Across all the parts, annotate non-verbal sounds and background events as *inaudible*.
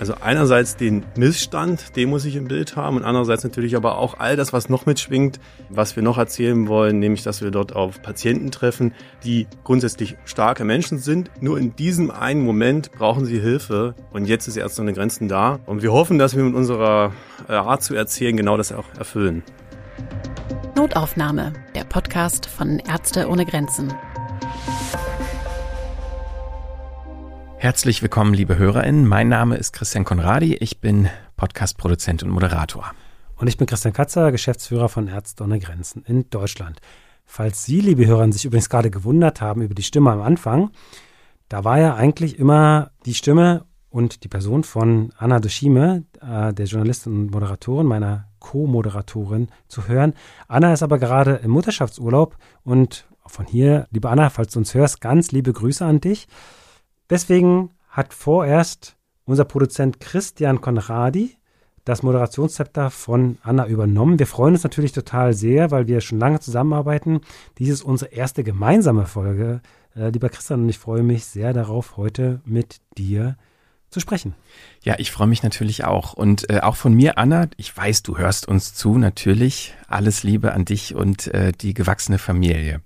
Also einerseits den Missstand, den muss ich im Bild haben und andererseits natürlich aber auch all das, was noch mitschwingt, was wir noch erzählen wollen, nämlich dass wir dort auf Patienten treffen, die grundsätzlich starke Menschen sind. Nur in diesem einen Moment brauchen sie Hilfe und jetzt ist Ärzte ohne Grenzen da und wir hoffen, dass wir mit unserer äh, Art zu erzählen genau das auch erfüllen. Notaufnahme, der Podcast von Ärzte ohne Grenzen. Herzlich willkommen, liebe HörerInnen. Mein Name ist Christian Konradi. Ich bin Podcast-Produzent und Moderator. Und ich bin Christian Katzer, Geschäftsführer von Ärzte ohne Grenzen in Deutschland. Falls Sie, liebe Hörer, sich übrigens gerade gewundert haben über die Stimme am Anfang, da war ja eigentlich immer die Stimme und die Person von Anna Doshime, äh, der Journalistin und Moderatorin, meiner Co-Moderatorin, zu hören. Anna ist aber gerade im Mutterschaftsurlaub und von hier, liebe Anna, falls du uns hörst, ganz liebe Grüße an dich. Deswegen hat vorerst unser Produzent Christian Konradi das Moderationszepter von Anna übernommen. Wir freuen uns natürlich total sehr, weil wir schon lange zusammenarbeiten. Dies ist unsere erste gemeinsame Folge. Äh, lieber Christian, und ich freue mich sehr darauf, heute mit dir zu sprechen. Ja, ich freue mich natürlich auch. Und äh, auch von mir, Anna, ich weiß, du hörst uns zu, natürlich. Alles Liebe an dich und äh, die gewachsene Familie.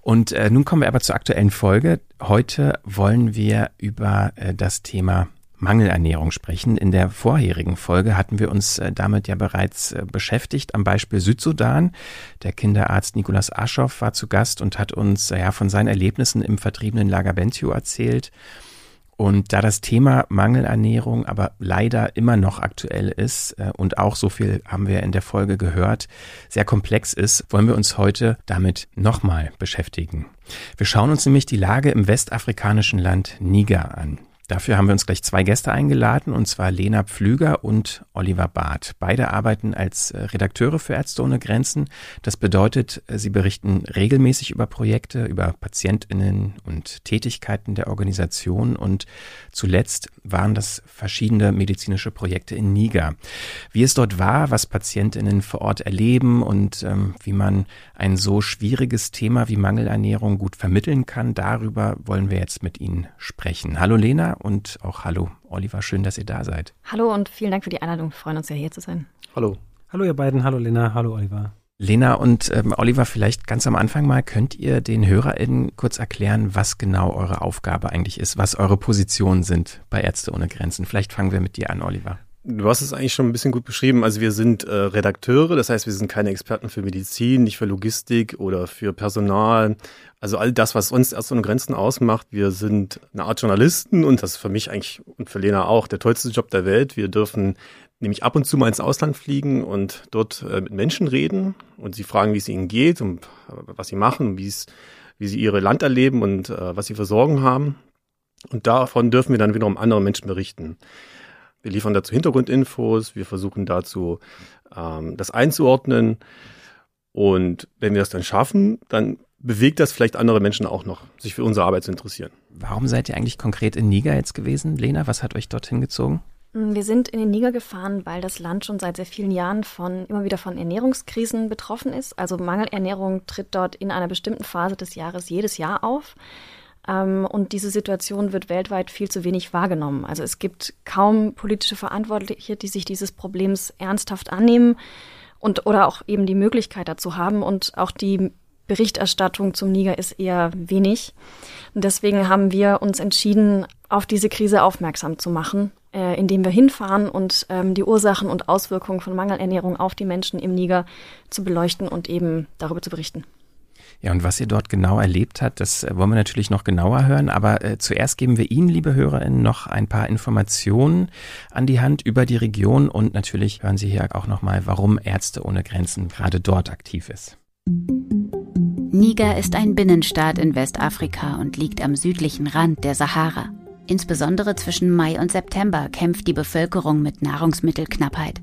Und äh, nun kommen wir aber zur aktuellen Folge. Heute wollen wir über äh, das Thema Mangelernährung sprechen. In der vorherigen Folge hatten wir uns äh, damit ja bereits äh, beschäftigt am Beispiel Südsudan. Der Kinderarzt Nikolas Aschoff war zu Gast und hat uns äh, ja von seinen Erlebnissen im vertriebenen Lager Bentiu erzählt. Und da das Thema Mangelernährung aber leider immer noch aktuell ist äh, und auch so viel haben wir in der Folge gehört, sehr komplex ist, wollen wir uns heute damit nochmal beschäftigen. Wir schauen uns nämlich die Lage im westafrikanischen Land Niger an. Dafür haben wir uns gleich zwei Gäste eingeladen, und zwar Lena Pflüger und Oliver Barth. Beide arbeiten als äh, Redakteure für Ärzte ohne Grenzen. Das bedeutet, äh, sie berichten regelmäßig über Projekte, über Patientinnen und Tätigkeiten der Organisation und zuletzt waren das verschiedene medizinische Projekte in Niger. Wie es dort war, was Patientinnen vor Ort erleben und ähm, wie man ein so schwieriges Thema wie Mangelernährung gut vermitteln kann, darüber wollen wir jetzt mit Ihnen sprechen. Hallo Lena und auch hallo Oliver, schön, dass ihr da seid. Hallo und vielen Dank für die Einladung. Wir freuen uns ja hier zu sein. Hallo. Hallo ihr beiden, hallo Lena, hallo Oliver. Lena und ähm, Oliver, vielleicht ganz am Anfang mal, könnt ihr den HörerInnen kurz erklären, was genau eure Aufgabe eigentlich ist, was eure Positionen sind bei Ärzte ohne Grenzen? Vielleicht fangen wir mit dir an, Oliver. Du hast es eigentlich schon ein bisschen gut beschrieben. Also wir sind äh, Redakteure, das heißt, wir sind keine Experten für Medizin, nicht für Logistik oder für Personal. Also all das, was uns Ärzte ohne Grenzen ausmacht. Wir sind eine Art Journalisten und das ist für mich eigentlich und für Lena auch der tollste Job der Welt. Wir dürfen nämlich ab und zu mal ins Ausland fliegen und dort äh, mit Menschen reden und sie fragen, wie es ihnen geht und äh, was sie machen und wie es, wie sie ihre Land erleben und äh, was sie für Sorgen haben. Und davon dürfen wir dann wiederum andere Menschen berichten. Wir liefern dazu Hintergrundinfos, wir versuchen dazu ähm, das einzuordnen. Und wenn wir das dann schaffen, dann bewegt das vielleicht andere Menschen auch noch, sich für unsere Arbeit zu interessieren. Warum seid ihr eigentlich konkret in Niger jetzt gewesen, Lena? Was hat euch dorthin gezogen? Mm, wir sind in den Niger gefahren, weil das Land schon seit sehr vielen Jahren von immer wieder von Ernährungskrisen betroffen ist. Also Mangelernährung tritt dort in einer bestimmten Phase des Jahres jedes Jahr auf. Ähm, und diese Situation wird weltweit viel zu wenig wahrgenommen. Also es gibt kaum politische Verantwortliche, die sich dieses Problems ernsthaft annehmen und oder auch eben die Möglichkeit dazu haben. Und auch die Berichterstattung zum Niger ist eher wenig. Und deswegen haben wir uns entschieden, auf diese Krise aufmerksam zu machen äh, indem wir hinfahren und ähm, die Ursachen und Auswirkungen von Mangelernährung auf die Menschen im Niger zu beleuchten und eben darüber zu berichten. Ja, und was ihr dort genau erlebt habt, das äh, wollen wir natürlich noch genauer hören. Aber äh, zuerst geben wir Ihnen, liebe Hörerinnen, noch ein paar Informationen an die Hand über die Region und natürlich hören Sie hier auch nochmal, warum Ärzte ohne Grenzen gerade dort aktiv ist. Niger ist ein Binnenstaat in Westafrika und liegt am südlichen Rand der Sahara. Insbesondere zwischen Mai und September kämpft die Bevölkerung mit Nahrungsmittelknappheit.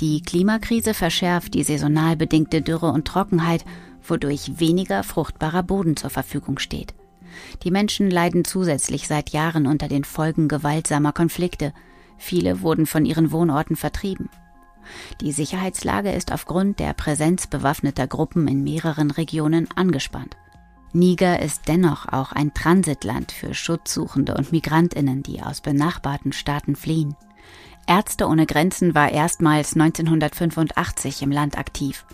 Die Klimakrise verschärft die saisonal bedingte Dürre und Trockenheit, wodurch weniger fruchtbarer Boden zur Verfügung steht. Die Menschen leiden zusätzlich seit Jahren unter den Folgen gewaltsamer Konflikte. Viele wurden von ihren Wohnorten vertrieben. Die Sicherheitslage ist aufgrund der Präsenz bewaffneter Gruppen in mehreren Regionen angespannt. Niger ist dennoch auch ein Transitland für Schutzsuchende und Migrantinnen, die aus benachbarten Staaten fliehen. Ärzte ohne Grenzen war erstmals 1985 im Land aktiv.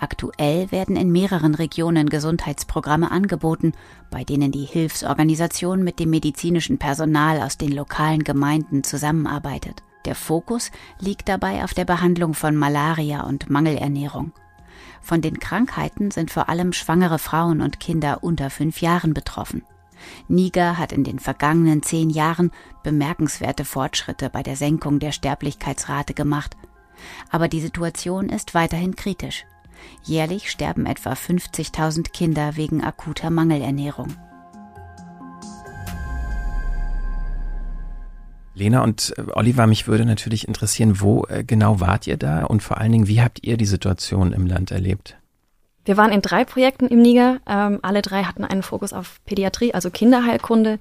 Aktuell werden in mehreren Regionen Gesundheitsprogramme angeboten, bei denen die Hilfsorganisation mit dem medizinischen Personal aus den lokalen Gemeinden zusammenarbeitet. Der Fokus liegt dabei auf der Behandlung von Malaria und Mangelernährung. Von den Krankheiten sind vor allem schwangere Frauen und Kinder unter fünf Jahren betroffen. Niger hat in den vergangenen zehn Jahren bemerkenswerte Fortschritte bei der Senkung der Sterblichkeitsrate gemacht. Aber die Situation ist weiterhin kritisch. Jährlich sterben etwa 50.000 Kinder wegen akuter Mangelernährung. Lena und äh, Oliver, mich würde natürlich interessieren, wo äh, genau wart ihr da und vor allen Dingen, wie habt ihr die Situation im Land erlebt? Wir waren in drei Projekten im Niger. Ähm, alle drei hatten einen Fokus auf Pädiatrie, also Kinderheilkunde.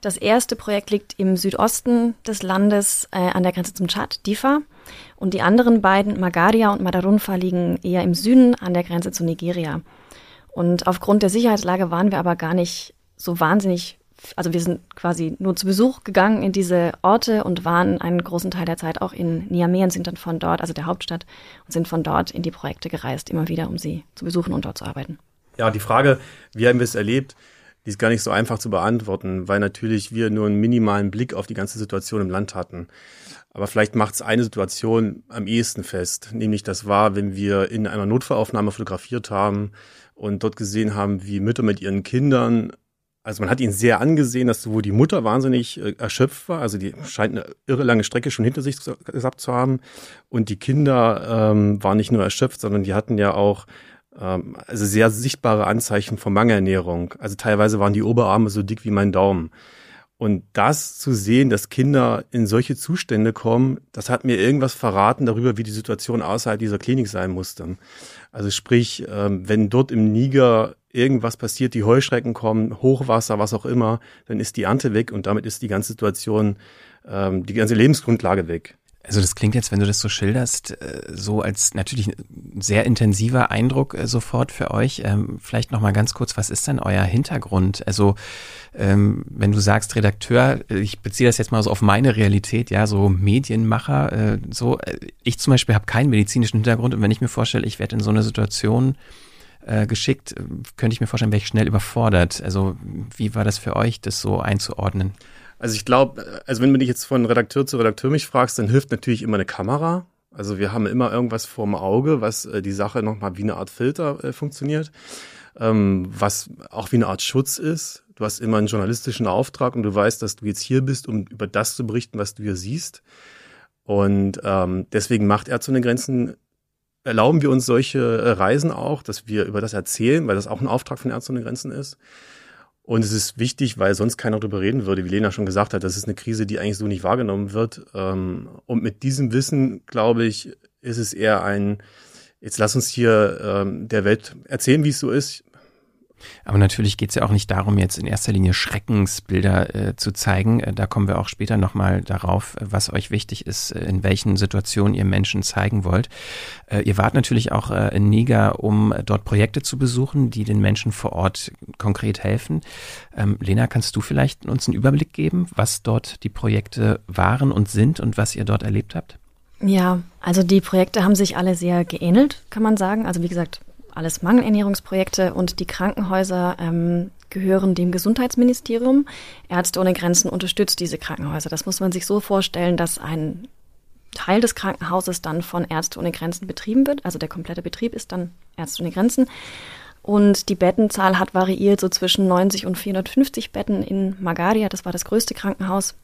Das erste Projekt liegt im Südosten des Landes äh, an der Grenze zum Tschad, Difa. Und die anderen beiden, Magaria und Madarunfa, liegen eher im Süden an der Grenze zu Nigeria. Und aufgrund der Sicherheitslage waren wir aber gar nicht so wahnsinnig, also wir sind quasi nur zu Besuch gegangen in diese Orte und waren einen großen Teil der Zeit auch in Niamey und sind dann von dort, also der Hauptstadt, und sind von dort in die Projekte gereist, immer wieder, um sie zu besuchen und dort zu arbeiten. Ja, die Frage, wie haben wir es erlebt? die ist gar nicht so einfach zu beantworten, weil natürlich wir nur einen minimalen Blick auf die ganze Situation im Land hatten. Aber vielleicht macht es eine Situation am ehesten fest, nämlich das war, wenn wir in einer Notfallaufnahme fotografiert haben und dort gesehen haben, wie Mütter mit ihren Kindern also man hat ihn sehr angesehen, dass sowohl die Mutter wahnsinnig äh, erschöpft war, also die scheint eine irre lange Strecke schon hinter sich gehabt zu haben. Und die Kinder ähm, waren nicht nur erschöpft, sondern die hatten ja auch ähm, also sehr sichtbare Anzeichen von Mangelernährung. Also teilweise waren die Oberarme so dick wie mein Daumen. Und das zu sehen, dass Kinder in solche Zustände kommen, das hat mir irgendwas verraten darüber, wie die Situation außerhalb dieser Klinik sein musste. Also sprich, ähm, wenn dort im Niger irgendwas passiert, die Heuschrecken kommen, Hochwasser, was auch immer, dann ist die Ernte weg und damit ist die ganze Situation, ähm, die ganze Lebensgrundlage weg. Also das klingt jetzt, wenn du das so schilderst, äh, so als natürlich ein sehr intensiver Eindruck äh, sofort für euch. Ähm, vielleicht noch mal ganz kurz, was ist denn euer Hintergrund? Also ähm, wenn du sagst Redakteur, äh, ich beziehe das jetzt mal so auf meine Realität, ja, so Medienmacher, so. Ich zum Beispiel habe keinen medizinischen Hintergrund und wenn ich mir vorstelle, ich werde in so eine Situation geschickt, könnte ich mir vorstellen, wäre ich schnell überfordert. Also wie war das für euch, das so einzuordnen? Also ich glaube, also wenn du dich jetzt von Redakteur zu Redakteur mich fragst, dann hilft natürlich immer eine Kamera. Also wir haben immer irgendwas vorm Auge, was äh, die Sache nochmal wie eine Art Filter äh, funktioniert, ähm, was auch wie eine Art Schutz ist. Du hast immer einen journalistischen Auftrag und du weißt, dass du jetzt hier bist, um über das zu berichten, was du hier siehst. Und ähm, deswegen macht Ärzte ohne Grenzen, erlauben wir uns solche äh, Reisen auch, dass wir über das erzählen, weil das auch ein Auftrag von Ärzte ohne Grenzen ist. Und es ist wichtig, weil sonst keiner darüber reden würde, wie Lena schon gesagt hat, das ist eine Krise, die eigentlich so nicht wahrgenommen wird. Ähm, und mit diesem Wissen, glaube ich, ist es eher ein, jetzt lass uns hier ähm, der Welt erzählen, wie es so ist. Aber natürlich geht es ja auch nicht darum, jetzt in erster Linie Schreckensbilder äh, zu zeigen. Äh, da kommen wir auch später nochmal darauf, was euch wichtig ist, äh, in welchen Situationen ihr Menschen zeigen wollt. Äh, ihr wart natürlich auch äh, in Niger, um dort Projekte zu besuchen, die den Menschen vor Ort konkret helfen. Ähm, Lena, kannst du vielleicht uns einen Überblick geben, was dort die Projekte waren und sind und was ihr dort erlebt habt? Ja, also die Projekte haben sich alle sehr geähnelt, kann man sagen. Also wie gesagt, alles Mangelernährungsprojekte und die Krankenhäuser ähm, gehören dem Gesundheitsministerium. Ärzte ohne Grenzen unterstützt diese Krankenhäuser. Das muss man sich so vorstellen, dass ein Teil des Krankenhauses dann von Ärzte ohne Grenzen betrieben wird. Also der komplette Betrieb ist dann Ärzte ohne Grenzen. Und die Bettenzahl hat variiert so zwischen 90 und 450 Betten in Magaria. Das war das größte Krankenhaus.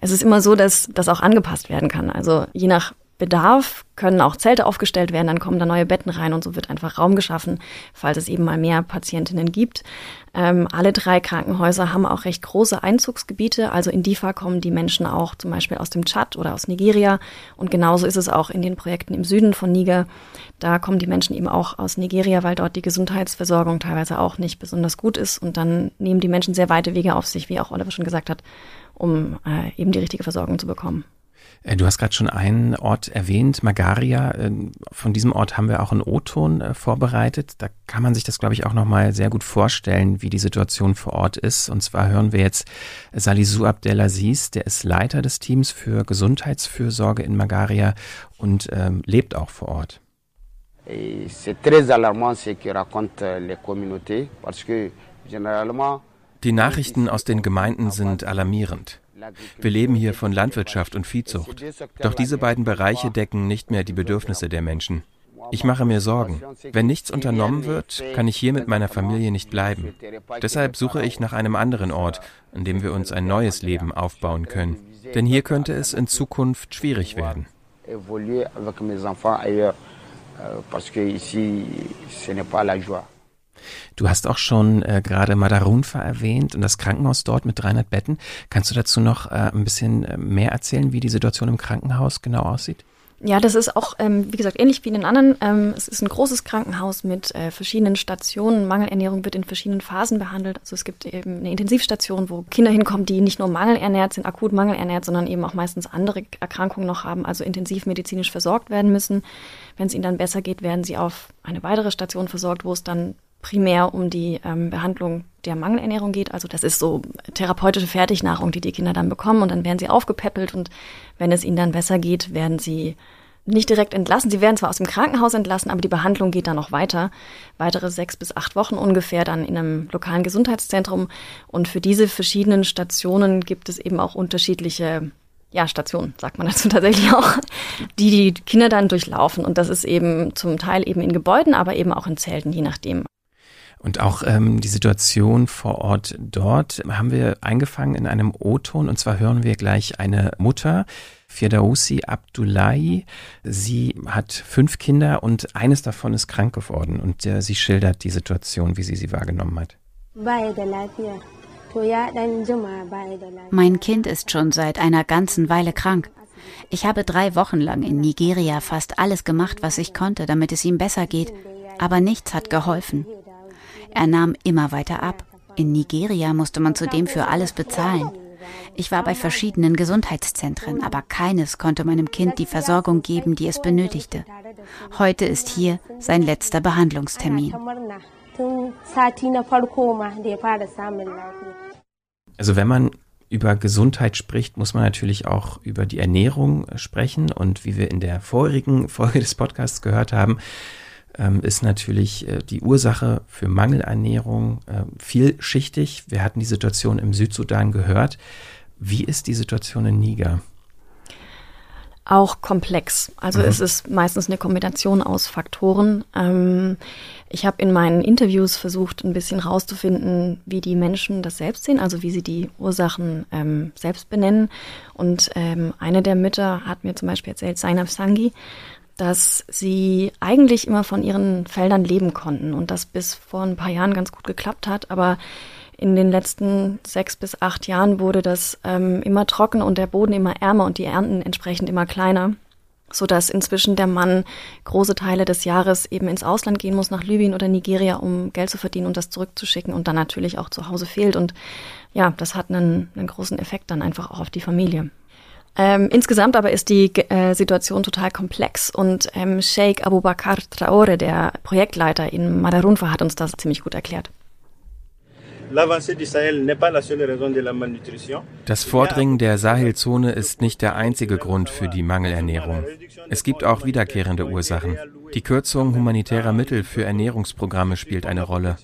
Es ist immer so, dass das auch angepasst werden kann. Also je nach Bedarf können auch Zelte aufgestellt werden, dann kommen da neue Betten rein und so wird einfach Raum geschaffen, falls es eben mal mehr Patientinnen gibt. Ähm, alle drei Krankenhäuser haben auch recht große Einzugsgebiete. Also in DIFA kommen die Menschen auch zum Beispiel aus dem Tschad oder aus Nigeria. Und genauso ist es auch in den Projekten im Süden von Niger. Da kommen die Menschen eben auch aus Nigeria, weil dort die Gesundheitsversorgung teilweise auch nicht besonders gut ist. Und dann nehmen die Menschen sehr weite Wege auf sich, wie auch Oliver schon gesagt hat, um äh, eben die richtige Versorgung zu bekommen. Äh, du hast gerade schon einen Ort erwähnt, Magaria. Ähm, von diesem Ort haben wir auch einen O-Ton äh, vorbereitet. Da kann man sich das, glaube ich, auch nochmal sehr gut vorstellen, wie die Situation vor Ort ist. Und zwar hören wir jetzt Salisu Abdelaziz, der ist Leiter des Teams für Gesundheitsfürsorge in Magaria und ähm, lebt auch vor Ort. C'est très alarmant ce que racontent les communautés parce que généralement die Nachrichten aus den Gemeinden sind alarmierend. Wir leben hier von Landwirtschaft und Viehzucht. Doch diese beiden Bereiche decken nicht mehr die Bedürfnisse der Menschen. Ich mache mir Sorgen. Wenn nichts unternommen wird, kann ich hier mit meiner Familie nicht bleiben. Deshalb suche ich nach einem anderen Ort, an dem wir uns ein neues Leben aufbauen können. Denn hier könnte es in Zukunft schwierig werden. Parce que ici, ce n'est pas la joie. Du hast auch schon äh, gerade Madarunfa erwähnt und das Krankenhaus dort mit 300 Betten. Kannst du dazu noch äh, ein bisschen äh, mehr erzählen, wie die Situation im Krankenhaus genau aussieht? Ja, das ist auch, ähm, wie gesagt, ähnlich wie in den anderen. Ähm, es ist ein großes Krankenhaus mit äh, verschiedenen Stationen. Mangelernährung wird in verschiedenen Phasen behandelt. Also es gibt eben eine Intensivstation, wo Kinder hinkommen, die nicht nur mangelernährt sind, akut mangelernährt, sondern eben auch meistens andere Erkrankungen noch haben, also intensivmedizinisch versorgt werden müssen. Wenn es ihnen dann besser geht, werden sie auf eine weitere Station versorgt, wo es dann primär um die ähm, Behandlung der Mangelernährung geht. Also das ist so therapeutische Fertignahrung, die die Kinder dann bekommen und dann werden sie aufgepäppelt und wenn es ihnen dann besser geht, werden sie nicht direkt entlassen. Sie werden zwar aus dem Krankenhaus entlassen, aber die Behandlung geht dann noch weiter. Weitere sechs bis acht Wochen ungefähr dann in einem lokalen Gesundheitszentrum. Und für diese verschiedenen Stationen gibt es eben auch unterschiedliche ja, Stationen, sagt man dazu *laughs* tatsächlich auch, die die Kinder dann durchlaufen. Und das ist eben zum Teil eben in Gebäuden, aber eben auch in Zelten, je nachdem. Und auch ähm, die Situation vor Ort dort haben wir eingefangen in einem O-Ton. Und zwar hören wir gleich eine Mutter, Firdausi Abdullahi. Sie hat fünf Kinder und eines davon ist krank geworden. Und äh, sie schildert die Situation, wie sie sie wahrgenommen hat. Mein Kind ist schon seit einer ganzen Weile krank. Ich habe drei Wochen lang in Nigeria fast alles gemacht, was ich konnte, damit es ihm besser geht, aber nichts hat geholfen. Er nahm immer weiter ab. In Nigeria musste man zudem für alles bezahlen. Ich war bei verschiedenen Gesundheitszentren, aber keines konnte meinem Kind die Versorgung geben, die es benötigte. Heute ist hier sein letzter Behandlungstermin. Also wenn man über Gesundheit spricht, muss man natürlich auch über die Ernährung sprechen. Und wie wir in der vorigen Folge des Podcasts gehört haben, ähm, ist natürlich äh, die Ursache für Mangelernährung äh, vielschichtig. Wir hatten die Situation im Südsudan gehört. Wie ist die Situation in Niger? Auch komplex. Also mhm. es ist meistens eine Kombination aus Faktoren. Ähm, ich habe in meinen Interviews versucht, ein bisschen rauszufinden, wie die Menschen das selbst sehen, also wie sie die Ursachen ähm, selbst benennen. Und ähm, eine der Mütter hat mir zum Beispiel erzählt, Zainab Sangi, dass sie eigentlich immer von ihren Feldern leben konnten und das bis vor ein paar Jahren ganz gut geklappt hat. Aber in den letzten sechs bis acht Jahren wurde das ähm, immer trocken und der Boden immer ärmer und die Ernten entsprechend immer kleiner, so dass inzwischen der Mann große Teile des Jahres eben ins Ausland gehen muss, nach Libyen oder Nigeria, um Geld zu verdienen und das zurückzuschicken und dann natürlich auch zu Hause fehlt. Und ja, das hat einen, einen großen Effekt dann einfach auch auf die Familie. Ähm, insgesamt aber ist die äh, Situation total komplex und ähm, Sheikh Abubakar Traore, der Projektleiter in Madarunfa, hat uns das ziemlich gut erklärt. Das Vordringen der Sahelzone ist nicht der einzige Grund für die Mangelernährung. Es gibt auch wiederkehrende Ursachen. Die Kürzung humanitärer Mittel für Ernährungsprogramme spielt eine Rolle.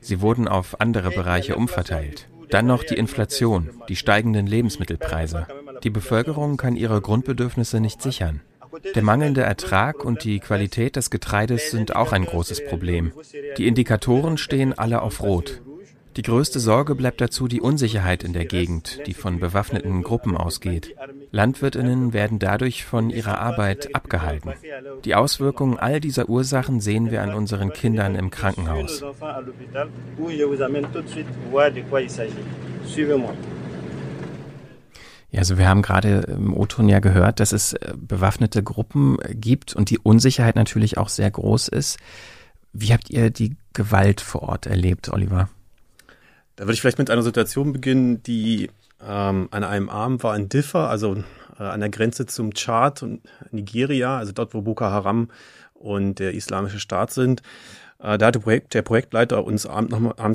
Sie wurden auf andere Bereiche umverteilt. Dann noch die Inflation, die steigenden Lebensmittelpreise. Die Bevölkerung kann ihre Grundbedürfnisse nicht sichern. Der mangelnde Ertrag und die Qualität des Getreides sind auch ein großes Problem. Die Indikatoren stehen alle auf Rot. Die größte Sorge bleibt dazu die Unsicherheit in der Gegend, die von bewaffneten Gruppen ausgeht. Landwirtinnen werden dadurch von ihrer Arbeit abgehalten. Die Auswirkungen all dieser Ursachen sehen wir an unseren Kindern im Krankenhaus. Ja, also wir haben gerade im O-Ton ja gehört, dass es äh, bewaffnete Gruppen gibt und die Unsicherheit natürlich auch sehr groß ist. Wie habt ihr die Gewalt vor Ort erlebt, Oliver? Da würde ich vielleicht mit einer Situation beginnen, die ähm, an einem Abend war in Differ, also äh, an der Grenze zum Tschad und Nigeria, also dort, wo Boko Haram und der Islamische Staat sind. Äh, da hatte Projekt, der Projektleiter uns abends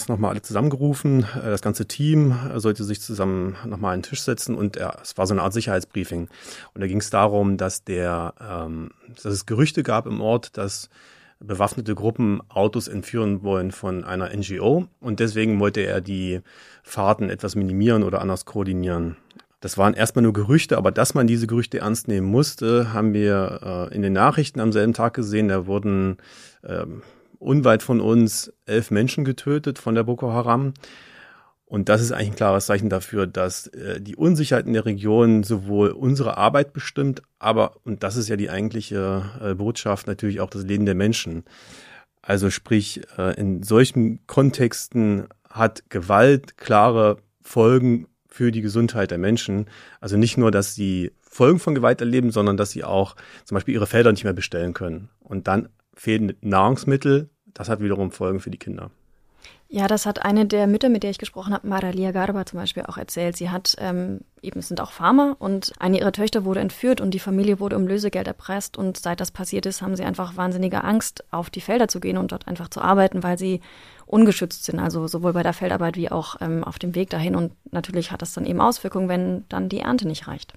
nochmal noch alle zusammengerufen. Äh, das ganze Team sollte sich zusammen nochmal an den Tisch setzen und es war so eine Art Sicherheitsbriefing. Und da ging es darum, dass der, ähm, dass es Gerüchte gab im Ort, dass bewaffnete Gruppen Autos entführen wollen von einer NGO und deswegen wollte er die Fahrten etwas minimieren oder anders koordinieren. Das waren erstmal nur Gerüchte, aber dass man diese Gerüchte ernst nehmen musste, haben wir äh, in den Nachrichten am selben Tag gesehen. Da wurden äh, unweit von uns elf Menschen getötet von der Boko Haram. Und das ist eigentlich ein klares Zeichen dafür, dass äh, die Unsicherheit in der Region sowohl unsere Arbeit bestimmt, aber, und das ist ja die eigentliche äh, Botschaft, natürlich auch das Leben der Menschen. Also sprich, äh, in solchen Kontexten hat Gewalt klare Folgen für die Gesundheit der Menschen. Also nicht nur, dass sie Folgen von Gewalt erleben, sondern dass sie auch zum Beispiel ihre Felder nicht mehr bestellen können. Und dann fehlen Nahrungsmittel. Das hat wiederum Folgen für die Kinder. Ja, das hat eine der Mütter, mit der ich gesprochen habe, Maralia Garba zum Beispiel auch erzählt. Sie hat ähm, eben, sind auch Farmer und eine ihrer Töchter wurde entführt und die Familie wurde um Lösegeld erpresst und seit das passiert ist, haben sie einfach wahnsinnige Angst, auf die Felder zu gehen und dort einfach zu arbeiten, weil sie ungeschützt sind, also sowohl bei der Feldarbeit wie auch ähm, auf dem Weg dahin und natürlich hat das dann eben Auswirkungen, wenn dann die Ernte nicht reicht.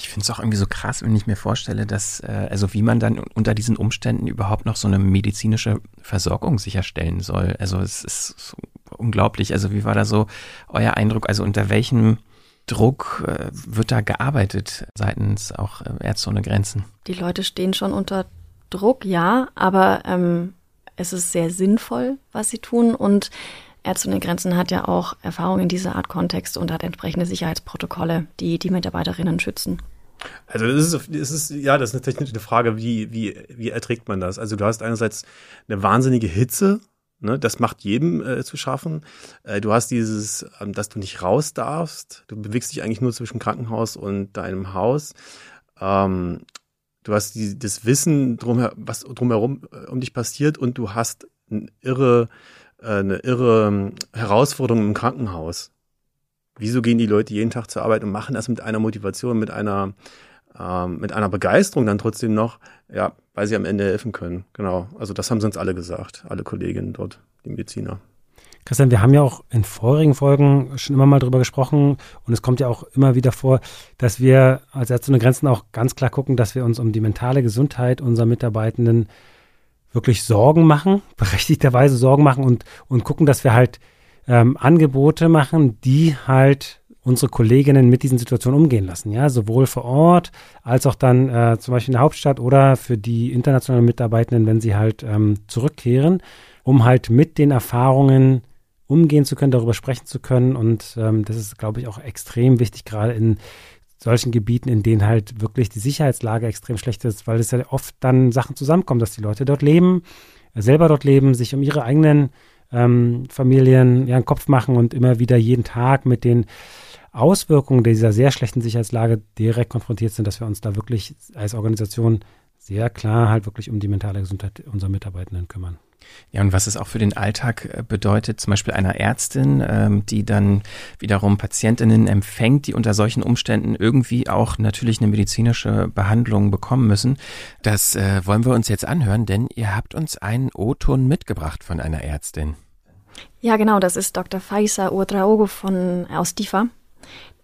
Ich finde es auch irgendwie so krass, wenn ich mir vorstelle, dass, äh, also wie man dann unter diesen Umständen überhaupt noch so eine medizinische Versorgung sicherstellen soll. Also es ist so unglaublich. Also wie war da so euer Eindruck? Also unter welchem Druck äh, wird da gearbeitet seitens auch äh, Ärzte ohne Grenzen? Die Leute stehen schon unter Druck, ja, aber ähm, es ist sehr sinnvoll, was sie tun und Ärzte ohne Grenzen hat ja auch Erfahrung in dieser Art Kontext und hat entsprechende Sicherheitsprotokolle, die die Mitarbeiterinnen schützen. Also es ist, es ist, ja, das ist eine technische Frage, wie, wie, wie erträgt man das? Also du hast einerseits eine wahnsinnige Hitze, ne, das macht jedem äh, zu schaffen. Äh, du hast dieses, ähm, dass du nicht raus darfst, du bewegst dich eigentlich nur zwischen Krankenhaus und deinem Haus. Ähm, du hast die, das Wissen drum, was drumherum äh, um dich passiert und du hast eine irre eine irre ähm, Herausforderung im Krankenhaus. Wieso gehen die Leute jeden Tag zur Arbeit und machen das mit einer Motivation, mit einer, ähm, mit einer Begeisterung dann trotzdem noch, ja, weil sie am Ende helfen können. Genau. Also das haben sie uns alle gesagt, alle Kolleginnen dort, die Mediziner. Christian, wir haben ja auch in vorigen Folgen schon immer mal drüber gesprochen und es kommt ja auch immer wieder vor, dass wir als Ärzte ohne Grenzen auch ganz klar gucken, dass wir uns um die mentale Gesundheit unserer Mitarbeitenden wirklich Sorgen machen, *laughs* berechtigterweise Sorgen machen und, und gucken, dass wir halt ähm, Angebote machen, die halt unsere Kolleginnen mit diesen Situationen umgehen lassen, ja, sowohl vor Ort als auch dann äh, zum Beispiel in der Hauptstadt oder für die internationalen Mitarbeitenden, wenn sie halt ähm, zurückkehren, um halt mit den Erfahrungen umgehen zu können, darüber sprechen zu können. Und ähm, das ist, glaube ich, auch extrem wichtig, gerade in solchen Gebieten, in denen halt wirklich die Sicherheitslage extrem schlecht ist, weil es ja oft dann Sachen zusammenkommen, dass die Leute dort leben, selber dort leben, sich um ihre eigenen ähm, Familien einen Kopf machen und immer wieder jeden Tag mit den Auswirkungen dieser sehr schlechten Sicherheitslage direkt konfrontiert sind, dass wir uns da wirklich als Organisation sehr klar halt wirklich um die mentale Gesundheit unserer Mitarbeitenden kümmern. Ja, und was es auch für den Alltag äh, bedeutet, zum Beispiel einer Ärztin, ähm, die dann wiederum Patientinnen empfängt, die unter solchen Umständen irgendwie auch natürlich eine medizinische Behandlung bekommen müssen. Das äh, wollen wir uns jetzt anhören, denn ihr habt uns einen O-Ton mitgebracht von einer Ärztin. Ja, genau, das ist Dr. Faisa Uotraogo von aus DIFA,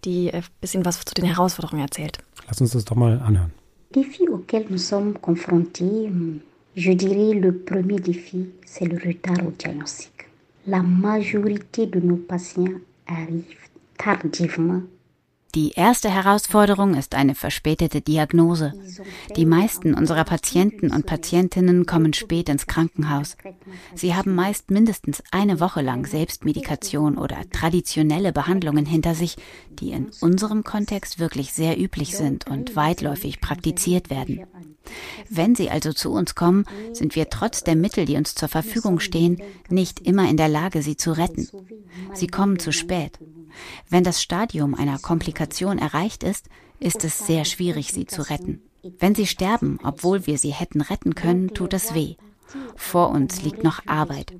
die ein bisschen was zu den Herausforderungen erzählt. Lass uns das doch mal anhören. Défis auxquels nous sommes confrontés Je dirais le premier défi, c'est le retard au diagnostic. La majorité de nos patients arrivent tardivement Die erste Herausforderung ist eine verspätete Diagnose. Die meisten unserer Patienten und Patientinnen kommen spät ins Krankenhaus. Sie haben meist mindestens eine Woche lang Selbstmedikation oder traditionelle Behandlungen hinter sich, die in unserem Kontext wirklich sehr üblich sind und weitläufig praktiziert werden. Wenn sie also zu uns kommen, sind wir trotz der Mittel, die uns zur Verfügung stehen, nicht immer in der Lage, sie zu retten. Sie kommen zu spät. Wenn das Stadium einer Komplikation erreicht ist, ist es sehr schwierig, sie zu retten. Wenn sie sterben, obwohl wir sie hätten retten können, tut es weh. Vor uns liegt noch Arbeit.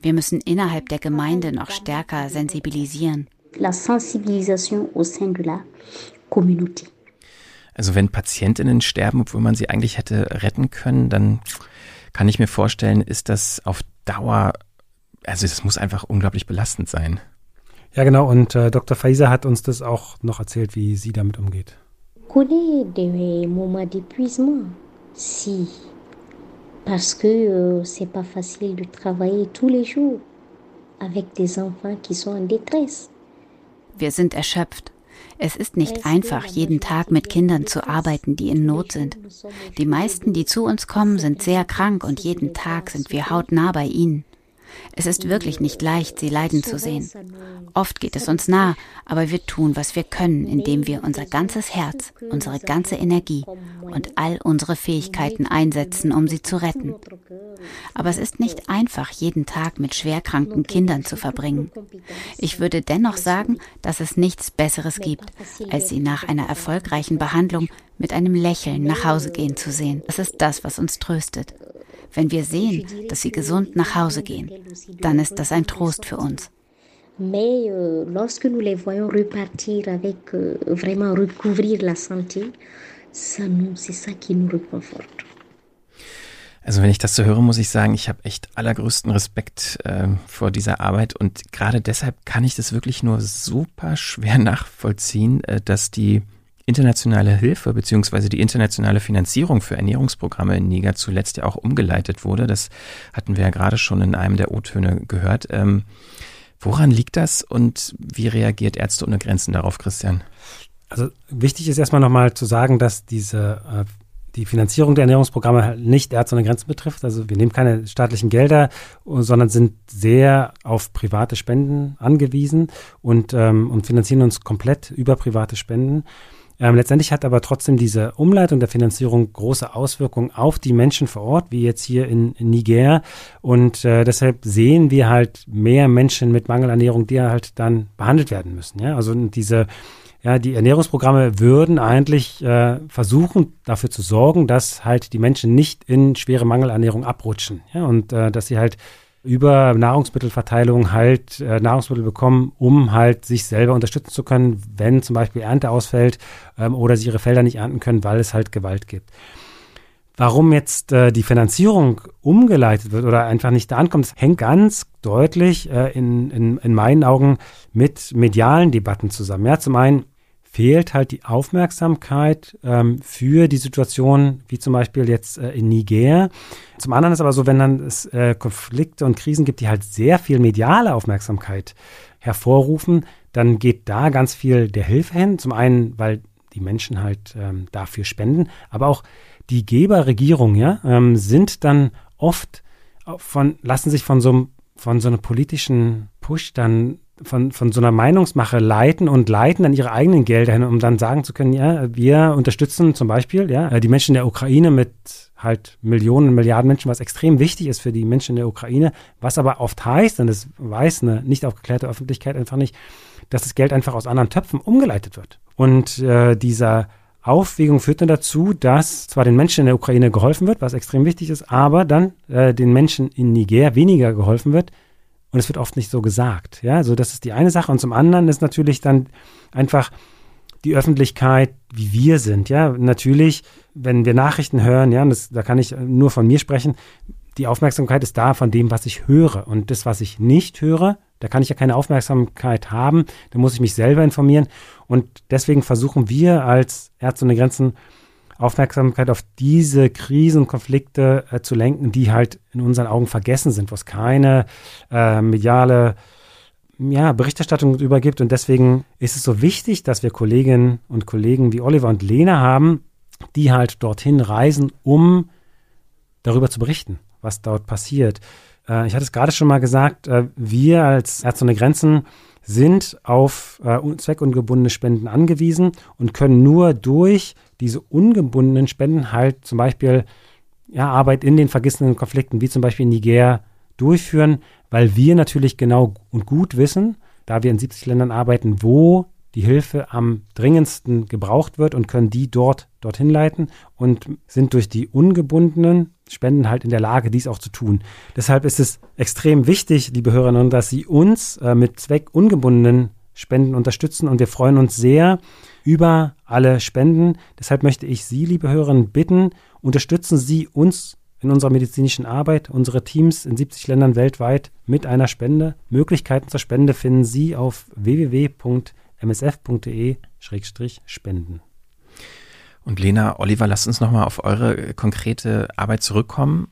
Wir müssen innerhalb der Gemeinde noch stärker sensibilisieren. La sensibilisation au sein de la communauté. Also wenn Patientinnen sterben, obwohl man sie eigentlich hätte retten können, dann kann ich mir vorstellen, ist das auf Dauer, also es muss einfach unglaublich belastend sein. Ja, genau. Und äh, Dr. Faiser hat uns das auch noch erzählt, wie sie damit umgeht. connais des moments d'épuisement. Si. Parce que euh, c'est pas facile de travailler tous les jours avec des enfants qui sont en détresse. Wir sind erschöpft. Es ist nicht einfach, jeden Tag mit Kindern zu arbeiten, die in Not sind. Die meisten, die zu uns kommen, sind sehr krank und jeden Tag sind wir hautnah bei ihnen. Es ist wirklich nicht leicht, sie leiden zu sehen. Oft geht es uns nah, aber wir tun, was wir können, indem wir unser ganzes Herz, unsere ganze Energie und all unsere Fähigkeiten einsetzen, um sie zu retten. Aber es ist nicht einfach, jeden Tag mit schwerkranken Kindern zu verbringen. Ich würde dennoch sagen, dass es nichts Besseres gibt, als sie nach einer erfolgreichen Behandlung mit einem Lächeln nach Hause gehen zu sehen. Das ist das, was uns tröstet. Wenn wir sehen, dass sie gesund nach Hause gehen, dann ist das ein Trost für uns. Mais euh, lorsque nous les voyons repartir avec euh, vraiment recouvrir la santé, ça nous, c'est ça qui nous reconforte. Also wenn ich das so höre, muss ich sagen, ich habe echt allergrößten Respekt äh, vor dieser Arbeit und gerade deshalb kann ich das wirklich nur super schwer nachvollziehen, äh, dass die internationale Hilfe beziehungsweise die internationale Finanzierung für Ernährungsprogramme in Niger zuletzt ja auch umgeleitet wurde. Das hatten wir ja gerade schon in einem der O-Töne gehört. Ähm, woran liegt das und wie reagiert Ärzte ohne Grenzen darauf, Christian? Also wichtig ist erstmal nochmal zu sagen, dass diese äh, die Finanzierung der Ernährungsprogramme halt nicht Ärzte ohne Grenzen betrifft. Also wir nehmen keine staatlichen Gelder, sondern sind sehr auf private Spenden angewiesen und, ähm, und finanzieren uns komplett über private Spenden. Ähm, letztendlich hat aber trotzdem diese Umleitung der Finanzierung große Auswirkungen auf die Menschen vor Ort, wie jetzt hier in, Niger. Und äh, deshalb sehen wir halt mehr Menschen mit Mangelernährung, die halt dann behandelt werden müssen. Ja? Also diese ja, die Ernährungsprogramme würden eigentlich äh, versuchen, dafür zu sorgen, dass halt die Menschen nicht in schwere Mangelernährung abrutschen. Ja, und äh, dass sie halt über Nahrungsmittelverteilung halt äh, Nahrungsmittel bekommen, um halt sich selber unterstützen zu können, wenn zum Beispiel Ernte ausfällt ähm, oder sie ihre Felder nicht ernten können, weil es halt Gewalt gibt. Warum jetzt äh, die Finanzierung umgeleitet wird oder einfach nicht da ankommt, das hängt ganz deutlich äh, in, in, in meinen Augen mit medialen Debatten zusammen. Ja, zum einen fehlt halt die Aufmerksamkeit ähm, für die Situation, wie zum Beispiel jetzt äh, in Niger. Zum anderen ist aber so, wenn dann es äh, Konflikte und Krisen gibt, die halt sehr viel mediale Aufmerksamkeit hervorrufen, dann geht da ganz viel der Hilfe hin. Zum einen, weil die Menschen halt ähm, dafür spenden, aber auch die Geberregierungen ja, ähm, sind dann oft von, lassen sich von so, von so einem politischen Push dann von, von so einer Meinungsmache leiten und leiten dann ihre eigenen Gelder hin, um dann sagen zu können, ja, wir unterstützen zum Beispiel ja, die Menschen der Ukraine mit halt Millionen, Milliarden Menschen, was extrem wichtig ist für die Menschen in der Ukraine, was aber oft heißt, und das weiß eine nicht aufgeklärte Öffentlichkeit einfach nicht, dass das Geld einfach aus anderen Töpfen umgeleitet wird. Und äh, dieser Aufwägung führt dann dazu, dass zwar den Menschen in der Ukraine geholfen wird, was extrem wichtig ist, aber dann äh, den Menschen in Niger weniger geholfen wird, und es wird oft nicht so gesagt. Ja, also das ist die eine Sache. Und zum anderen ist natürlich dann einfach die Öffentlichkeit, wie wir sind. Ja, natürlich, wenn wir Nachrichten hören, ja, das, da kann ich nur von mir sprechen, die Aufmerksamkeit ist da von dem, was ich höre. Und das, was ich nicht höre, da kann ich ja keine Aufmerksamkeit haben. Da muss ich mich selber informieren. Und deswegen versuchen wir als Ärzte ohne Grenzen Aufmerksamkeit auf diese Krisen und Konflikte äh, zu lenken, die halt in unseren Augen vergessen sind, wo es keine äh, mediale ja, Berichterstattung darüber gibt. Und deswegen ist es so wichtig, dass wir Kolleginnen und Kollegen wie Oliver und Lena haben, die halt dorthin reisen, um darüber zu berichten, was dort passiert. Äh, ich hatte es gerade schon mal gesagt, äh, wir als Ärzte ohne Grenzen sind auf äh, zweckungebundene Spenden angewiesen und können nur durch diese ungebundenen Spenden halt zum Beispiel ja, Arbeit in den vergessenen Konflikten, wie zum Beispiel in Niger, durchführen, weil wir natürlich genau und gut wissen, da wir in 70 Ländern arbeiten, wo die Hilfe am dringendsten gebraucht wird und können die dort dorthin leiten und sind durch die ungebundenen Spenden halt in der Lage, dies auch zu tun. Deshalb ist es extrem wichtig, liebe Hörerinnen, dass Sie uns äh, mit zweckungebundenen Spenden unterstützen und wir freuen uns sehr, über alle Spenden. Deshalb möchte ich Sie, liebe Hörerinnen, bitten, unterstützen Sie uns in unserer medizinischen Arbeit, unsere Teams in 70 Ländern weltweit mit einer Spende. Möglichkeiten zur Spende finden Sie auf www.msf.de-spenden. Und Lena, Oliver, lasst uns nochmal auf eure konkrete Arbeit zurückkommen.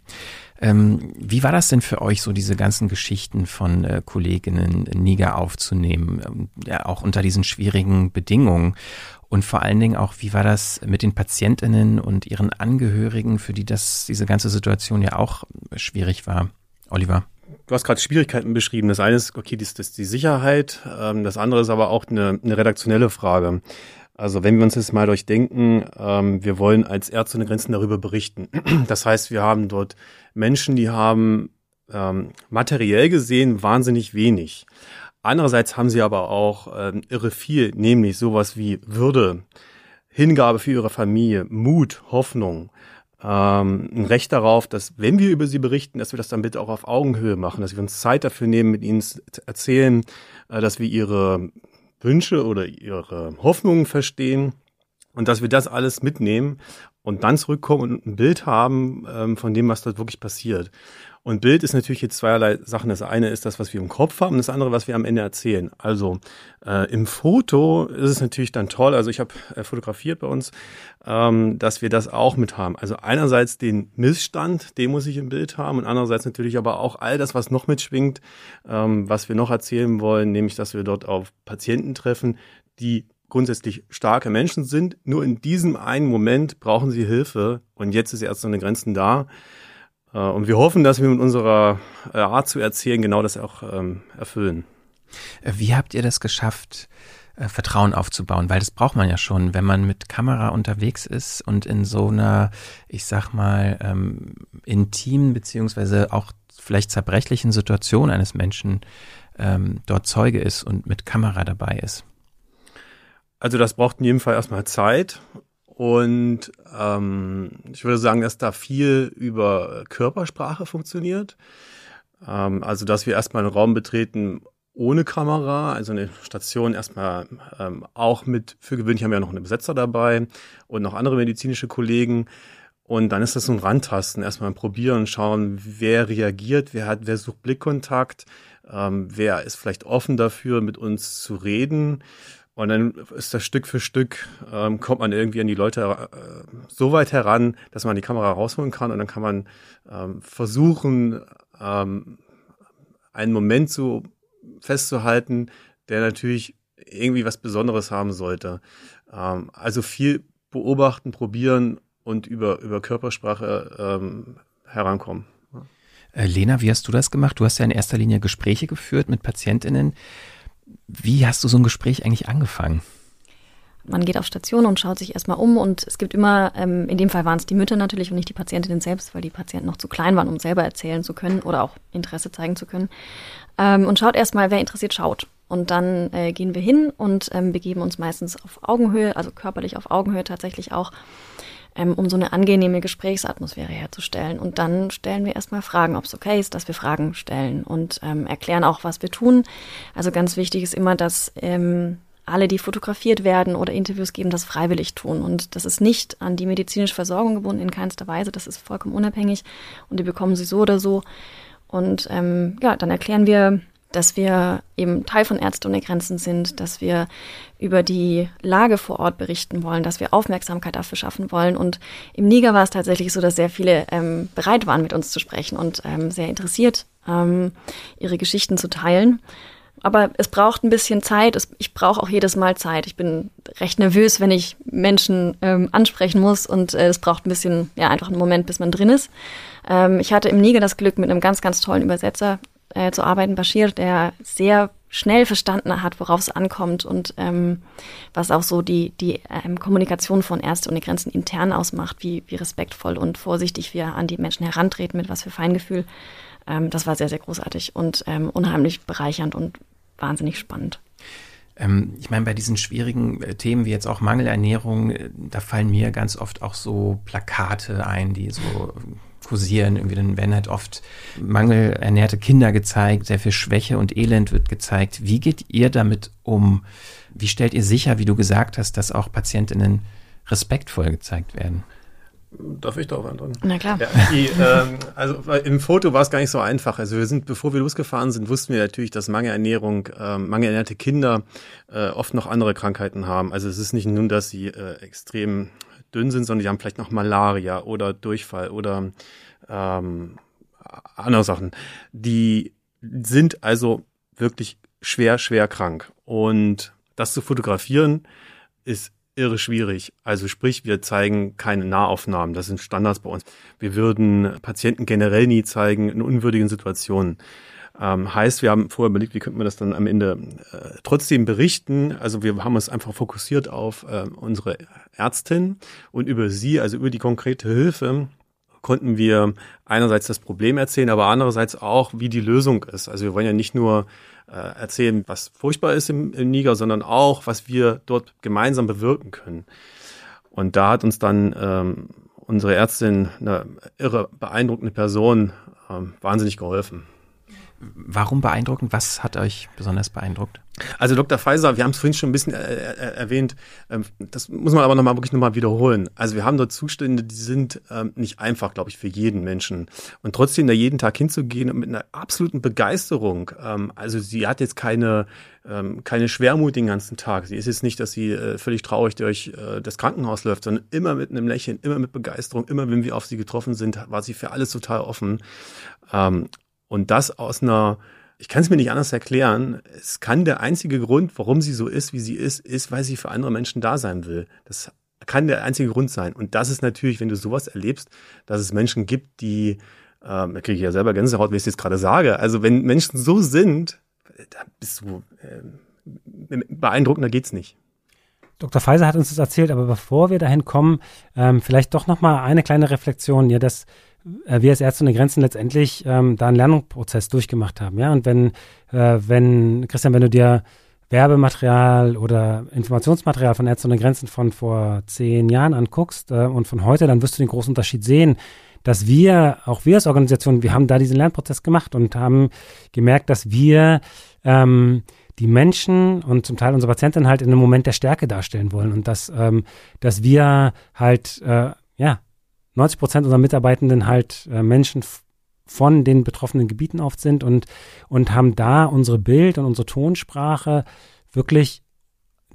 Ähm, wie war das denn für euch, so diese ganzen Geschichten von äh, Kolleginnen in Niger aufzunehmen, ähm, ja, auch unter diesen schwierigen Bedingungen? Und vor allen Dingen auch, wie war das mit den Patientinnen und ihren Angehörigen, für die das, diese ganze Situation ja auch schwierig war? Oliver? Du hast gerade Schwierigkeiten beschrieben. Das eine ist, okay, das ist die Sicherheit. Ähm, das andere ist aber auch eine, eine redaktionelle Frage. Also wenn wir uns jetzt mal durchdenken, ähm, wir wollen als Ärzte ohne Grenzen darüber berichten. *clears throat* Das heißt, wir haben dort Menschen, die haben ähm, materiell gesehen wahnsinnig wenig. Andererseits haben sie aber auch ähm, irre viel, nämlich sowas wie Würde, Hingabe für ihre Familie, Mut, Hoffnung, ähm, ein Recht darauf, dass wenn wir über sie berichten, dass wir das dann bitte auch auf Augenhöhe machen, dass wir uns Zeit dafür nehmen, mit ihnen zu erzählen, äh, dass wir ihre Wünsche oder ihre Hoffnungen verstehen und dass wir das alles mitnehmen und dann zurückkommen und ein Bild haben ähm, von dem, was dort wirklich passiert. Und Bild ist natürlich jetzt zweierlei Sachen. Das eine ist das, was wir im Kopf haben, das andere, was wir am Ende erzählen. Also äh, im Foto ist es natürlich dann toll, also ich habe äh, fotografiert bei uns, ähm, dass wir das auch mit haben. Also einerseits den Missstand, den muss ich im Bild haben und andererseits natürlich aber auch all das, was noch mitschwingt, ähm, was wir noch erzählen wollen, nämlich, dass wir dort auf Patienten treffen, die grundsätzlich starke Menschen sind. Nur in diesem einen Moment brauchen sie Hilfe und jetzt ist erst so eine Grenzen da. Äh, und wir hoffen, dass wir mit unserer äh, Art zu erzählen genau das auch ähm, erfüllen. Äh, wie habt ihr das geschafft, Vertrauen aufzubauen? Weil das braucht man ja schon, wenn man mit Kamera unterwegs ist und in so einer, ich sag mal, ähm, intimen beziehungsweise auch vielleicht zerbrechlichen Situation eines Menschen ähm, dort Zeuge ist und mit Kamera dabei ist. Also das braucht in jedem Fall erstmal Zeit und ähm, ich würde sagen, dass da viel über Körpersprache funktioniert. Ähm, also, dass wir erstmal einen Raum betreten ohne Kamera, also eine Station erstmal ähm, auch mit, für gewöhnlich haben wir ja noch einen Besetzer dabei und noch andere medizinische Kollegen. Und dann ist das so ein Randtasten, erstmal probieren, schauen, wer reagiert, wer hat, wer sucht Blickkontakt, ähm, wer ist vielleicht offen dafür, mit uns zu reden. Und dann ist das Stück für Stück, ähm, kommt man irgendwie an die Leute äh, so weit heran, dass man die Kamera rausholen kann und dann kann man ähm, versuchen, ähm, einen Moment so festzuhalten, der natürlich irgendwie was Besonderes haben sollte. Ähm, also viel beobachten, probieren und über, über Körpersprache ähm, herankommen. Äh, Lena, wie hast du das gemacht? Du hast ja in erster Linie Gespräche geführt mit PatientInnen. Wie hast du so ein Gespräch eigentlich angefangen? Man geht auf Station und schaut sich erstmal um und es gibt immer, ähm, in dem Fall waren es die Mütter natürlich und nicht die Patientinnen selbst, weil die Patienten noch zu klein waren, um selber erzählen zu können oder auch Interesse zeigen zu können. Ähm, und schaut erstmal, wer interessiert schaut. Und dann äh, gehen wir hin und ähm, begeben uns meistens auf Augenhöhe, also körperlich auf Augenhöhe tatsächlich auch ähm, um so eine angenehme Gesprächsatmosphäre herzustellen. Und dann stellen wir erstmal Fragen, ob es okay ist, dass wir Fragen stellen und ähm, erklären auch, was wir tun. Also ganz wichtig ist immer, dass ähm, alle, die fotografiert werden oder Interviews geben, das freiwillig tun. Und das ist nicht an die medizinische Versorgung gebunden in keinster Weise. Das ist vollkommen unabhängig und die bekommen sie so oder so. Und ähm, ja, dann erklären wir dass wir eben Teil von Ärzte ohne Grenzen sind, dass wir über die Lage vor Ort berichten wollen, dass wir Aufmerksamkeit dafür schaffen wollen. Und im Niger war es tatsächlich so, dass sehr viele ähm, bereit waren, mit uns zu sprechen und ähm, sehr interessiert, ähm, ihre Geschichten zu teilen. Aber es braucht ein bisschen Zeit. Es, ich brauche auch jedes Mal Zeit. Ich bin recht nervös, wenn ich Menschen ähm, ansprechen muss und äh, es braucht ein bisschen, ja, einfach einen Moment, bis man drin ist. Ähm, ich hatte im Niger das Glück, mit einem ganz, ganz tollen Übersetzer äh, zu arbeiten, Bashir, der sehr schnell verstanden hat, worauf es ankommt und ähm, was auch so die, die ähm, Kommunikation von Ärzte ohne Grenzen intern ausmacht, wie, wie respektvoll und vorsichtig wir an die Menschen herantreten, mit was für Feingefühl. Ähm, das war sehr, sehr großartig und ähm, unheimlich bereichernd und wahnsinnig spannend. Ähm, ich meine, bei diesen schwierigen äh, Themen wie jetzt auch Mangelernährung, äh, da fallen mir ganz oft auch so Plakate ein, die so kursieren. Irgendwie dann werden halt oft mangelernährte Kinder gezeigt, sehr viel Schwäche und Elend wird gezeigt. Wie geht ihr damit um? Wie stellt ihr sicher, wie du gesagt hast, dass auch Patientinnen respektvoll gezeigt werden? Darf ich darauf antworten? Na klar. Ja, die, ähm, also im Foto war es gar nicht so einfach. Also wir sind, bevor wir losgefahren sind, wussten wir natürlich, dass Mangelernährung, äh, mangelernährte Kinder äh, oft noch andere Krankheiten haben. Also es ist nicht nur, dass sie äh, extrem dünn sind, sondern die haben vielleicht noch Malaria oder Durchfall oder ähm, andere Sachen. Die sind also wirklich schwer, schwer krank. Und das zu fotografieren ist irre schwierig. Also sprich, wir zeigen keine Nahaufnahmen. Das sind Standards bei uns. Wir würden Patienten generell nie zeigen in unwürdigen Situationen. Ähm, heißt, wir haben vorher überlegt, wie könnten wir das dann am Ende äh, trotzdem berichten. Also wir haben uns einfach fokussiert auf äh, unsere Ärztin und über sie, also über die konkrete Hilfe, konnten wir einerseits das Problem erzählen, aber andererseits auch, wie die Lösung ist. Also wir wollen ja nicht nur äh, erzählen, was furchtbar ist im, im Niger, sondern auch, was wir dort gemeinsam bewirken können. Und da hat uns dann ähm, unsere Ärztin, eine irre beeindruckende Person, ähm, wahnsinnig geholfen. Warum beeindruckend? Was hat euch besonders beeindruckt? Also Dr. Pfizer, wir haben es vorhin schon ein bisschen äh, äh, erwähnt, ähm, das muss man aber nochmal wirklich nochmal wiederholen. Also wir haben dort Zustände, die sind ähm, nicht einfach, glaube ich, für jeden Menschen. Und trotzdem da jeden Tag hinzugehen und mit einer absoluten Begeisterung, ähm, also sie hat jetzt keine, ähm, keine Schwermut den ganzen Tag. Sie ist jetzt nicht, dass sie äh, völlig traurig durch äh, das Krankenhaus läuft, sondern immer mit einem Lächeln, immer mit Begeisterung, immer wenn wir auf sie getroffen sind, war sie für alles total offen. Ähm, und das aus einer, ich kann es mir nicht anders erklären, es kann der einzige Grund, warum sie so ist, wie sie ist, ist, weil sie für andere Menschen da sein will. Das kann der einzige Grund sein. Und das ist natürlich, wenn du sowas erlebst, dass es Menschen gibt, die, ähm, da kriege ich ja selber Gänsehaut, wie ich es jetzt gerade sage. Also wenn Menschen so sind, da bist du, äh, beeindruckender geht's nicht. Dr. Pfizer hat uns das erzählt, aber bevor wir dahin kommen, ähm, vielleicht doch noch mal eine kleine Reflexion. Ja, das wir als Ärzte ohne Grenzen letztendlich ähm, da einen Lernprozess durchgemacht haben. Ja, und wenn, äh, wenn, Christian, wenn du dir Werbematerial oder Informationsmaterial von Ärzte ohne Grenzen von vor zehn Jahren anguckst äh, und von heute, dann wirst du den großen Unterschied sehen, dass wir, auch wir als Organisation, wir haben da diesen Lernprozess gemacht und haben gemerkt, dass wir ähm, die Menschen und zum Teil unsere Patienten halt in einem Moment der Stärke darstellen wollen und dass, ähm, dass wir halt, äh, ja, 90 Prozent unserer Mitarbeitenden halt äh, Menschen von den betroffenen Gebieten oft sind und, und haben da unsere Bild und unsere Tonsprache wirklich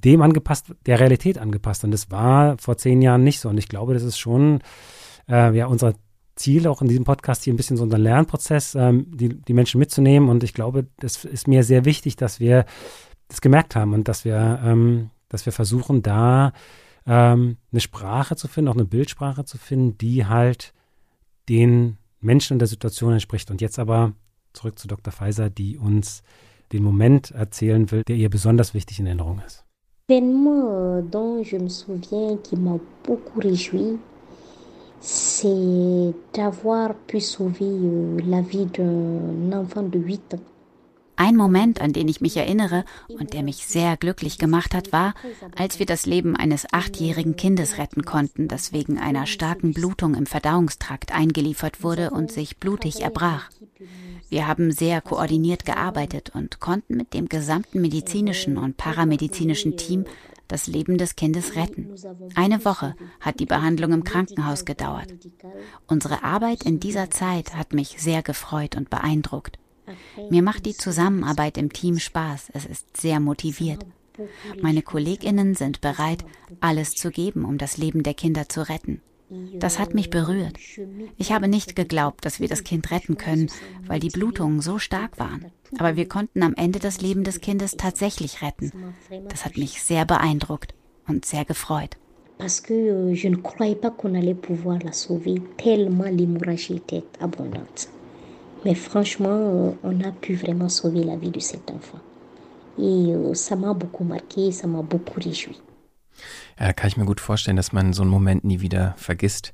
dem angepasst, der Realität angepasst. Und das war vor zehn Jahren nicht so. Und ich glaube, das ist schon äh, ja unser Ziel, auch in diesem Podcast hier ein bisschen so unseren Lernprozess, ähm, die, die Menschen mitzunehmen. Und ich glaube, das ist mir sehr wichtig, dass wir das gemerkt haben und dass wir, ähm, dass wir versuchen, da ähm, eine Sprache zu finden, auch eine Bildsprache zu finden, die halt den Menschen in der Situation entspricht. Und jetzt aber zurück zu Dr. Pfizer, die uns den Moment erzählen will, der ihr besonders wichtig in Erinnerung ist. L'événement dont je me souviens qui m'a beaucoup réjoui, c'est d'avoir pu sauver euh, la vie d'un enfant de 8 ans. Ein Moment, an den ich mich erinnere und der mich sehr glücklich gemacht hat, war, als wir das Leben eines achtjährigen Kindes retten konnten, das wegen einer starken Blutung im Verdauungstrakt eingeliefert wurde und sich blutig erbrach. Wir haben sehr koordiniert gearbeitet und konnten mit dem gesamten medizinischen und paramedizinischen Team das Leben des Kindes retten. Eine Woche hat die Behandlung im Krankenhaus gedauert. Unsere Arbeit in dieser Zeit hat mich sehr gefreut und beeindruckt. Mir macht die Zusammenarbeit im Team Spaß. Es ist sehr motiviert. Meine Kolleginnen sind bereit, alles zu geben, um das Leben der Kinder zu retten. Das hat mich berührt. Ich habe nicht geglaubt, dass wir das Kind retten können, weil die Blutungen so stark waren. Aber wir konnten am Ende das Leben des Kindes tatsächlich retten. Das hat mich sehr beeindruckt und sehr gefreut. Parce que euh, je ne croyais pas qu'on allait pouvoir la sauver. Mais franchement, euh, on a pu vraiment sauver la vie de cet enfant. Et euh, ça m'a beaucoup marqué, ça m'a beaucoup réjoui. Ja, da kann ich mir gut vorstellen, dass man so einen Moment nie wieder vergisst.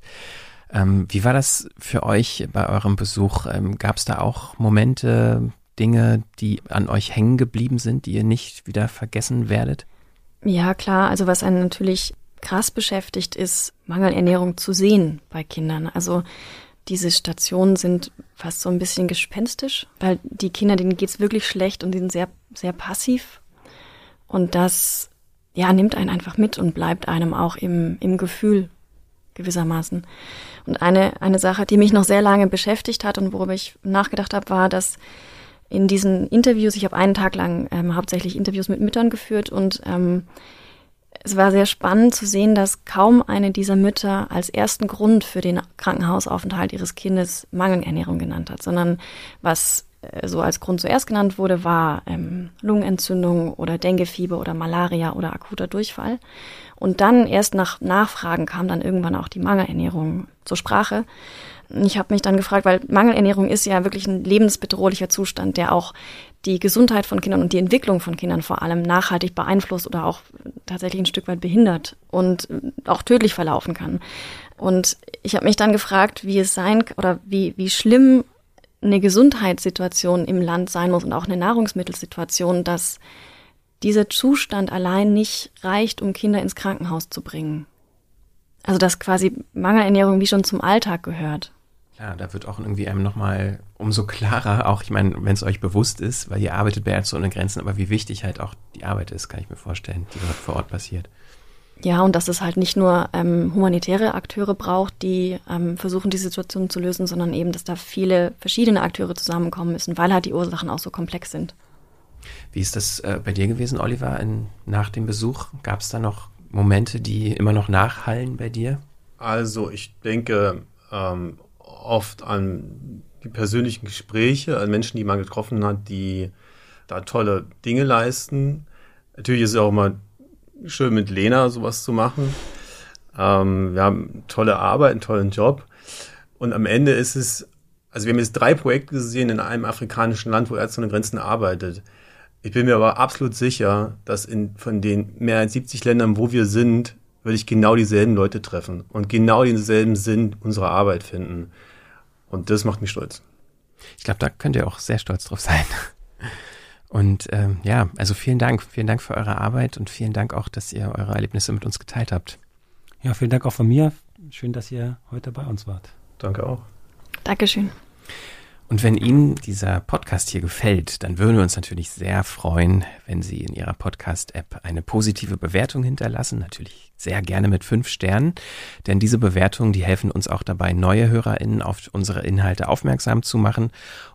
Ähm, wie war das für euch bei eurem Besuch? Ähm, Gab es da auch Momente, Dinge, die an euch hängen geblieben sind, die ihr nicht wieder vergessen werdet? Ja, klar. Also was einen natürlich krass beschäftigt, ist Mangelernährung zu sehen bei Kindern. Also diese Stationen sind fast so ein bisschen gespenstisch, weil die Kinder, denen geht's wirklich schlecht und die sind sehr, sehr passiv. Und das, ja, nimmt einen einfach mit und bleibt einem auch im, im Gefühl gewissermaßen. Und eine, eine Sache, die mich noch sehr lange beschäftigt hat und worüber ich nachgedacht habe, war, dass in diesen Interviews, ich habe einen Tag lang ähm, hauptsächlich Interviews mit Müttern geführt und ähm, es war sehr spannend zu sehen, dass kaum eine dieser Mütter als ersten Grund für den Krankenhausaufenthalt ihres Kindes Mangelernährung genannt hat, sondern was äh, so als Grund zuerst genannt wurde, war ähm, Lungenentzündung oder Denguefieber oder Malaria oder akuter Durchfall. Und dann erst nach Nachfragen kam dann irgendwann auch die Mangelernährung zur Sprache. Ich habe mich dann gefragt, weil Mangelernährung ist ja wirklich ein lebensbedrohlicher Zustand, der auch die Gesundheit von Kindern und die Entwicklung von Kindern vor allem nachhaltig beeinflusst oder auch tatsächlich ein Stück weit behindert und auch tödlich verlaufen kann. Und ich habe mich dann gefragt, wie es sein oder wie, wie schlimm eine Gesundheitssituation im Land sein muss und auch eine Nahrungsmittelsituation, dass dieser Zustand allein nicht reicht, um Kinder ins Krankenhaus zu bringen. Also dass quasi Mangelernährung wie schon zum Alltag gehört. Ja, da wird auch irgendwie einem nochmal umso klarer, auch ich meine, wenn es euch bewusst ist, weil ihr arbeitet bei Ärzte ohne Grenzen, aber wie wichtig halt auch die Arbeit ist, kann ich mir vorstellen, die dort vor Ort passiert. Ja, und dass es halt nicht nur ähm, humanitäre Akteure braucht, die ähm, versuchen, die Situation zu lösen, sondern eben, dass da viele verschiedene Akteure zusammenkommen müssen, weil halt die Ursachen auch so komplex sind. Wie ist das äh, bei dir gewesen, Oliver, in, nach dem Besuch? Gab es da noch Momente, die immer noch nachhallen bei dir? Also ich denke, ähm, oft an die persönlichen Gespräche, an Menschen, die man getroffen hat, die da tolle Dinge leisten. Natürlich ist es auch immer schön mit Lena sowas zu machen. Ähm, wir haben tolle Arbeit, einen tollen Job. Und am Ende ist es, also wir haben jetzt drei Projekte gesehen in einem afrikanischen Land, wo Ärzte ohne Grenzen arbeitet. Ich bin mir aber absolut sicher, dass in, von den mehr als 70 Ländern, wo wir sind, würde ich genau dieselben Leute treffen und genau denselben Sinn unserer Arbeit finden. Und das macht mich stolz. Ich glaube, da könnt ihr auch sehr stolz drauf sein. Und ähm, ja, also vielen Dank. Vielen Dank für eure Arbeit und vielen Dank auch, dass ihr eure Erlebnisse mit uns geteilt habt. Ja, vielen Dank auch von mir. Schön, dass ihr heute bei uns wart. Danke auch. Dankeschön. Und wenn Ihnen dieser Podcast hier gefällt, dann würden wir uns natürlich sehr freuen, wenn Sie in Ihrer Podcast-App eine positive Bewertung hinterlassen. Natürlich sehr gerne mit fünf Sternen, denn diese Bewertungen, die helfen uns auch dabei, neue HörerInnen auf unsere Inhalte aufmerksam zu machen.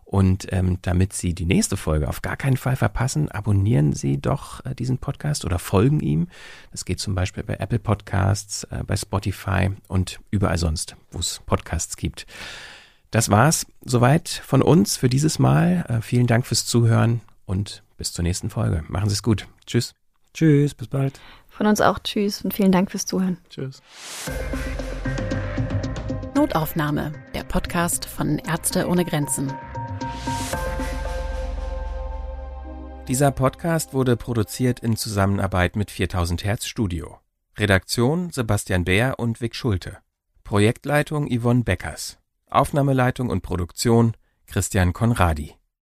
Und ähm, damit Sie die nächste Folge auf gar keinen Fall verpassen, abonnieren Sie doch äh, diesen Podcast oder folgen ihm. Das geht zum Beispiel bei Apple Podcasts, äh, bei Spotify und überall sonst, wo es Podcasts gibt. Das war's soweit von uns für dieses Mal. Äh, vielen Dank fürs Zuhören und bis zur nächsten Folge. Machen Sie es gut. Tschüss. Tschüss, bis bald. Von uns auch Tschüss und vielen Dank fürs Zuhören. Tschüss. Notaufnahme, der Podcast von Ärzte ohne Grenzen. Dieser Podcast wurde produziert in Zusammenarbeit mit 4000 Hertz Studio. Redaktion Sebastian Bär und Vic Schulte. Projektleitung Yvonne Beckers. Aufnahmeleitung und Produktion Christian Konradi